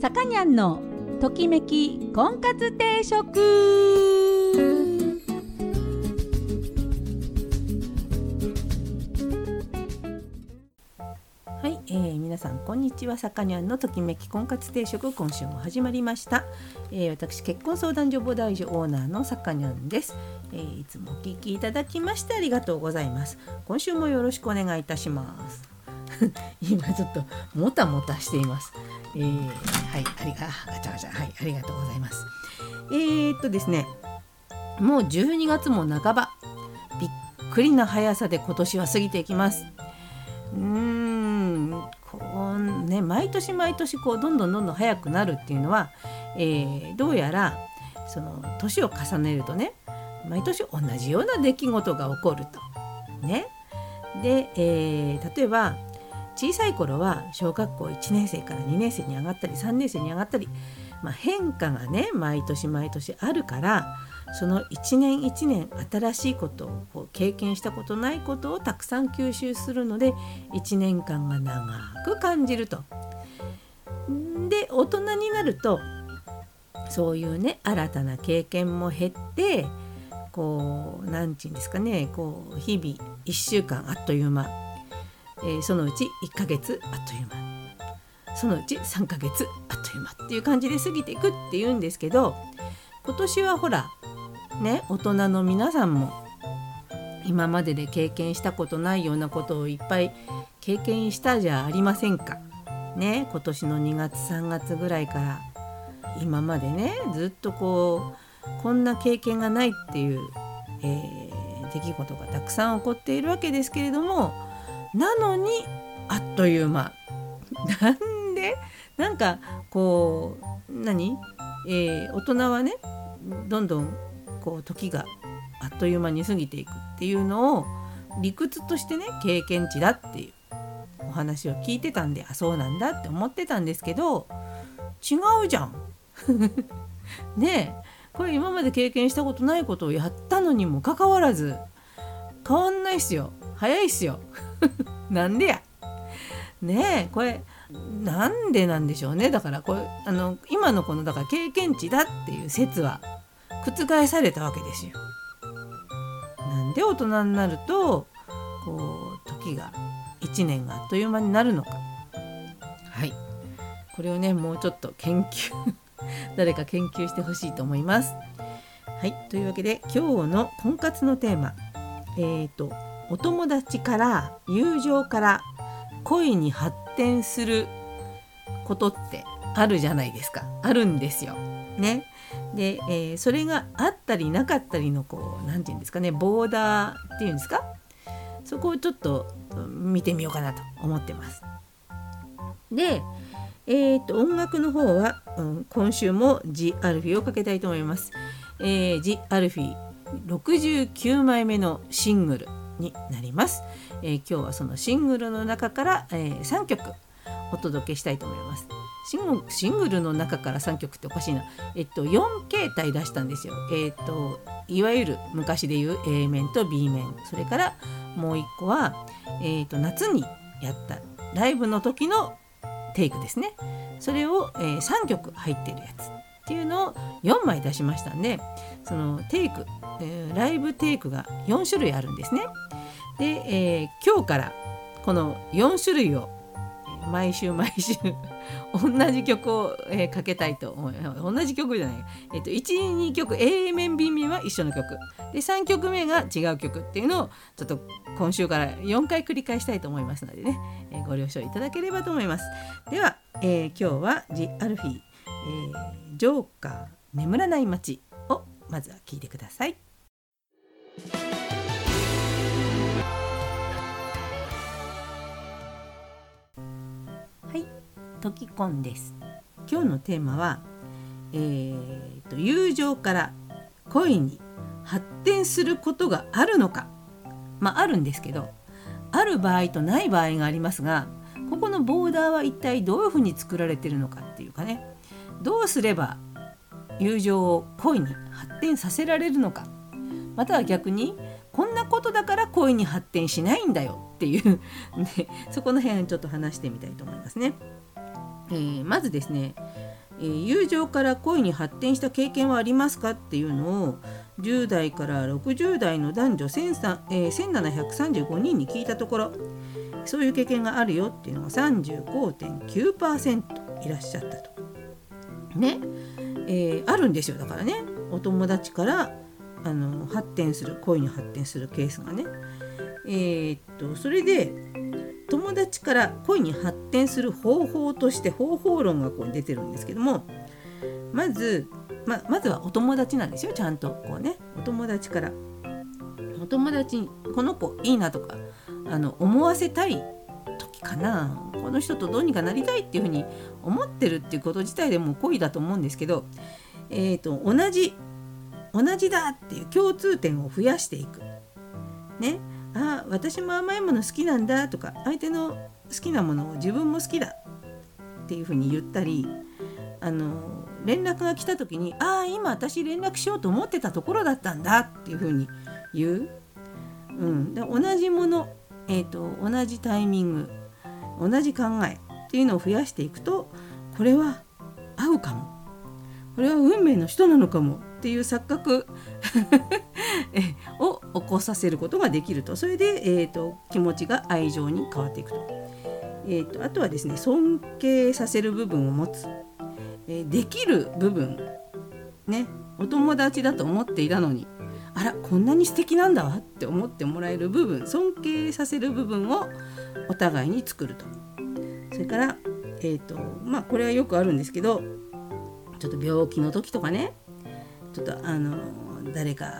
さかにゃんのときめき婚活定食。はい、えー、皆さんこんにちは。さかにゃんのときめき婚活定食今週も始まりました、えー、私結婚相談所母大所オーナーのさかにゃんです、えー、いつもお聞きいただきましてありがとうございます。今週もよろしくお願いいたします。今ちょっともたもたしています。えー、はいありがガチャガチャはいありがとうございます。えー、っとですねもう12月も半ばびっくりな速さで今年は過ぎていきます。うーんこうね毎年毎年こうどんどんどんどん速くなるっていうのは、えー、どうやらその年を重ねるとね毎年同じような出来事が起こると。ね、で、えー、例えば小さい頃は小学校1年生から2年生に上がったり3年生に上がったり、まあ、変化がね毎年毎年あるからその1年1年新しいことをこう経験したことないことをたくさん吸収するので1年間が長く感じると。で大人になるとそういうね新たな経験も減ってこう何て言うんですかねこう日々1週間あっという間えー、そのうち1ヶ月あっという間そのうち3ヶ月あっという間っていう感じで過ぎていくっていうんですけど今年はほらね大人の皆さんも今までで経験したことないようなことをいっぱい経験したじゃありませんか。ね今年の2月3月ぐらいから今までねずっとこうこんな経験がないっていう、えー、出来事がたくさん起こっているわけですけれどもなのにあっという間。なんでなんかこう何、えー、大人はねどんどんこう時があっという間に過ぎていくっていうのを理屈としてね経験値だっていう。お話を聞いてたんであそうなんだって思ってたんですけど違うじゃん。ねえ。これ今まで経験したことないことをやったのにもかかわらず変わんないっすよ。早いっすよ。なんでや。ねえこれなんでなんでしょうね。だからこれあの今のこのだから経験値だっていう説は覆されたわけですよ。なんで大人になるとこう時が1年があっという間になるのか。はい。これをねもうちょっと研究 誰か研究してほしいと思います。はい。というわけで今日の婚活のテーマ。えっ、ー、とお友達から友情から恋に発展することってあるじゃないですかあるんですよ。ね。で、えー、それがあったりなかったりのこう何て言うんですかねボーダーっていうんですかそこをちょっと見てみようかなと思ってます。で、えーと、音楽の方は、うん、今週もジ・アルフィをかけたいと思います。えー、ジ・アルフィ69枚目のシングルになります、えー、今日はそのシングルの中から、えー、3曲お届けしたいと思います。シンシングルの中から3曲っておかしいな、えっと、4形態出したんですよ、えっと、いわゆる昔でいう A 面と B 面。それからもう1個は、えっと、夏にやったライブの時のテイクですね。それを、えー、3曲入ってるやつっていうのを4枚出しましたんでそのテイク、えー、ライブテイクが4種類あるんですね。で、えー、今日からこの4種類を毎週毎週同じ曲を、えー、かけたいと思います。同じ曲じゃない、えーと、12曲 A 面 B 面は一緒の曲。で3曲目が違う曲っていうのをちょっと今週から4回繰り返したいと思いますのでね、えー、ご了承いただければと思います。では、えー、今日はジ・アルフィー、えー、ジョーカー眠らない街。まずは聞いてください。はいトキコンです。今日のテーマは、えーと、友情から恋に発展することがあるのか。まああるんですけどある場合とない場合がありますがここのボーダーは一体どういうふうに作られてるのかっていうかね。どうすれば友情を恋に発展させられるのかまたは逆にこんなことだから恋に発展しないんだよっていう でそこの辺ちょっと話してみたいと思いますね。えー、まずですね、えー、友情から恋に発展した経験はありますかっていうのを10代から60代の男女1735人に聞いたところそういう経験があるよっていうのが35.9%いらっしゃったと。ね、えー、あるんですよ。だからねお友達からあの発展する恋に発展するケースがね。えー、っとそれで友達から恋に発展する方法として方法論がこう出てるんですけどもまずままずはお友達なんですよちゃんとこうね。お友達からお友達にこの子いいなとかあの思わせたい時かな。この人とどうにかなりたいっていうふうに思ってるっていうこと自体でも恋だと思うんですけど、えーと、同じ同じだっていう共通点を増やしていく。ね、あ私も甘いもの好きなんだとか相手の好きなものを自分も好きだっていうふうに言ったりあの連絡が来た時に「ああ今私連絡しようと思ってたところだったんだ」っていうふうに言う、うん、で同じもの、えーと、同じタイミング同じ考えっていうのを増やしていくとこれは合うかも。これは運命の人なのかもっていう錯覚 を起こさせることができると。それで、えーと、気持ちが愛情に変わっていくと,、えーと、あとはですね尊敬させる部分を持つ。えできる部分。ねお友達だと思っていたのにあらこんなに素敵なんだわって思ってもらえる部分。尊敬させる部分をお互いに作るとそれからえっ、ー、とまあこれはよくあるんですけどちょっと病気の時とかねちょっとあの誰か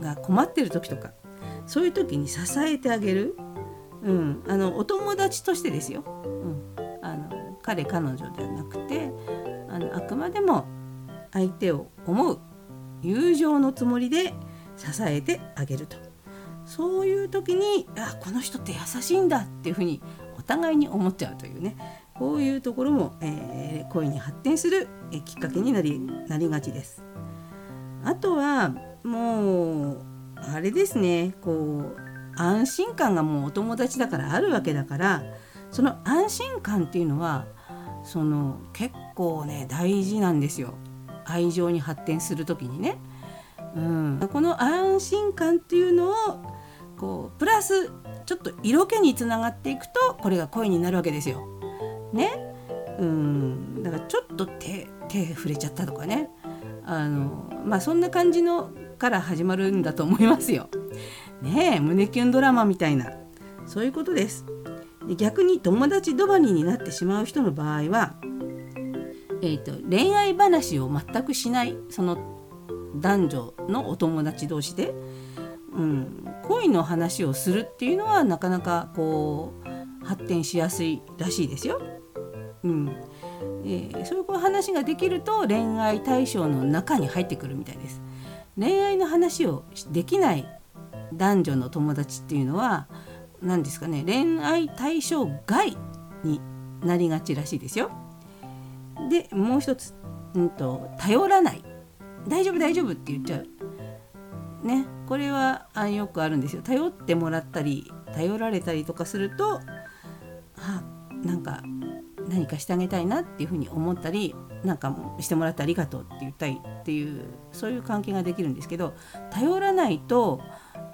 が困ってる時とかそういう時に支えてあげる、うん、あのお友達としてですよ、うん、あの彼彼女ではなくてあのあくまでも相手を思う友情のつもりで支えてあげると。そういう時にあこの人って優しいんだっていうふうにお互いに思っちゃうというねこういうところも、えー、恋に発展する、えきっかけになりなりがちです。あとはもうあれですねこう安心感がもうお友達だからあるわけだからその安心感っていうのはその結構ね大事なんですよ愛情に発展する時にね。うん、この安心感っていうのをこうプラスちょっと色気につながっていくとこれが恋になるわけですよ。ね？うんだからちょっと手手触れちゃったとかねあのまあそんな感じのから始まるんだと思いますよ。ねえ胸キュンドラマみたいなそういうことです。で逆に友達止まりになってしまう人の場合は、えーと、恋愛話を全くしないその男女のお友達同士で、うん、恋の話をするっていうのはなかなかこう発展しやすいらしいですよ。うんえー、そういう話ができると恋愛対象の中に入ってくるみたいです。恋愛の話をできない男女の友達っていうのは何ですかね恋愛対象外になりがちらしいですよ。でもう一つ、うんと、頼らない大丈夫大丈夫って言っちゃう。ねこれはあよくあるんですよ。頼ってもらったり頼られたりとかするとあなんか何かしてあげたいなっていうふうに思ったりなんかしてもらってありがとうって言ったりっていうそういう関係ができるんですけど頼らないと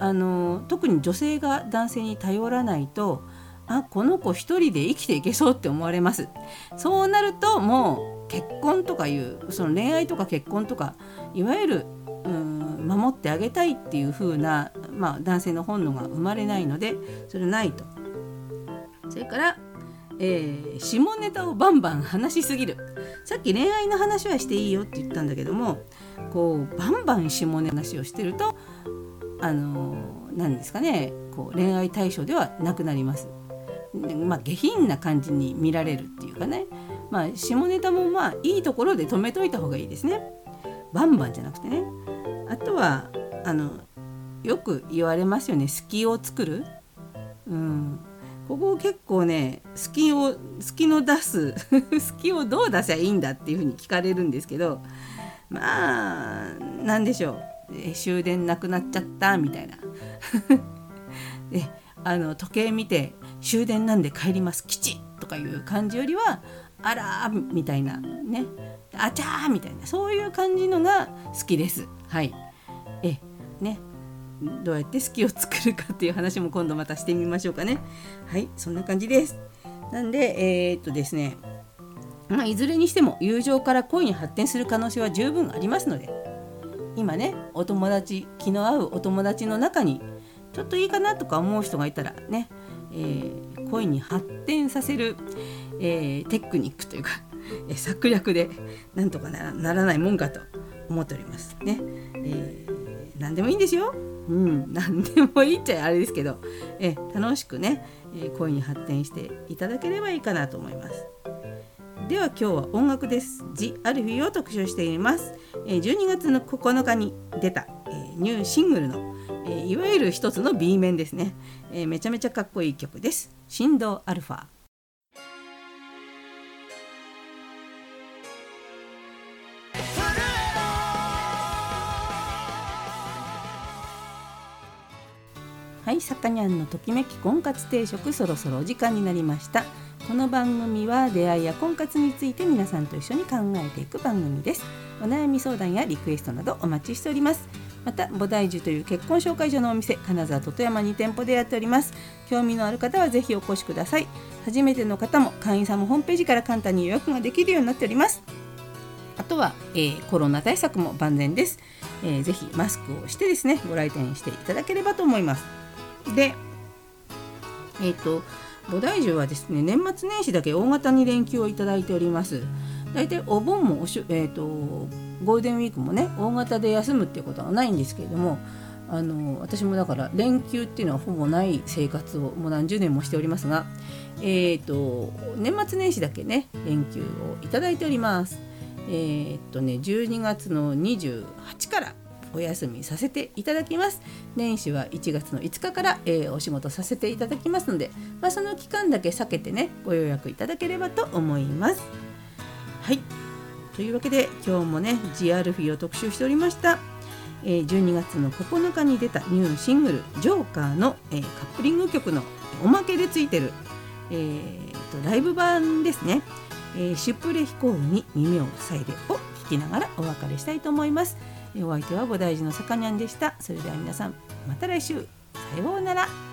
あの特に女性が男性に頼らないとあこの子一人で生きていけそうって思われます。そうなるともう結婚とかいうその恋愛とか結婚とかいわゆるうん守ってあげたいっていう風なまあ、男性の本能が生まれないのでそれないと。それからえー、下ネタをバンバン話しすぎる。さっき恋愛の話はしていいよって言ったんだけどもこうバンバン下ネタ話をしてるとあの何ですかねこう恋愛対象ではなくなります。まあ、下品な感じに見られるっていうかね、まあ、下ネタもまあいいところで止めといた方がいいですね。バンバンじゃなくてね。あとはあのよく言われますよね隙を作る。うん、ここ結構ね隙を隙の出す 隙をどう出せばいいんだっていうふうに聞かれるんですけどまあ何でしょう終電なくなっちゃったみたいな であの時計見て終電なんで帰りますきちとかいう感じよりはあらみたいなねあちゃーみたいなそういう感じのが好きです。はい。えね。どうやって好きを作るかっていう話も今度またしてみましょうかね。はいそんな感じです。なんでえー、っとですね。まあ、いずれにしても友情から恋に発展する可能性は十分ありますので今ねお友達気の合うお友達の中にちょっといいかなとか思う人がいたらね、えー、恋に発展させる、えー、テクニックというか、えー、策略でなんとかならないもんかと思っておりますね。えー、何でもいいんですよ。うん、何でもいいっちゃあれですけど、え楽しくね、え恋に発展していただければいいかなと思います。では今日は音楽です。ジ・アルフィーを特集しています。12月の9日に出たえニューシングルのいわゆる一つの B 面ですね。えめちゃめちゃかっこいい曲です。振動アルファ。はい、さかにゃんのときめき婚活定食そろそろお時間になりました。この番組は出会いや婚活について皆さんと一緒に考えていく番組ですお悩み相談やリクエストなどお待ちしておりますまた菩提樹という結婚紹介所のお店金沢と富山に店舗でやっております。興味のある方はぜひお越しください。初めての方も会員さんもホームページから簡単に予約ができるようになっております。あとは、えー、コロナ対策も万全です、えー、ぜひマスクをしてですねご来店していただければと思います。でえっ、ー、と菩提樹はですね年末年始だけ大型に連休をいただいております。大体お盆もおし、えーと、ゴールデンウィークもね大型で休むっていうことはないんですけれどもあの私もだから連休っていうのはほぼない生活をもう何十年もしておりますが、えーと、年末年始だけね連休をいただいております。えー、っとね12月の28からお休みさせていただきます。年始は1月の5日から、えー、お仕事させていただきますので、まあ、その期間だけ避けてねご予約いただければと思います。はい。というわけで今日もね GR フィーを特集しておりました。えー、12月の9日に出たニューシングル「ジョーカーの」えー、カップリング曲のおまけでついてる、えーと、ライブ版ですね「えー、シュプレヒコールに耳を塞いで」を聴きながらお別れしたいと思います。お相手は菩提寺のさかにゃんでした。それでは皆さんまた来週。さようなら。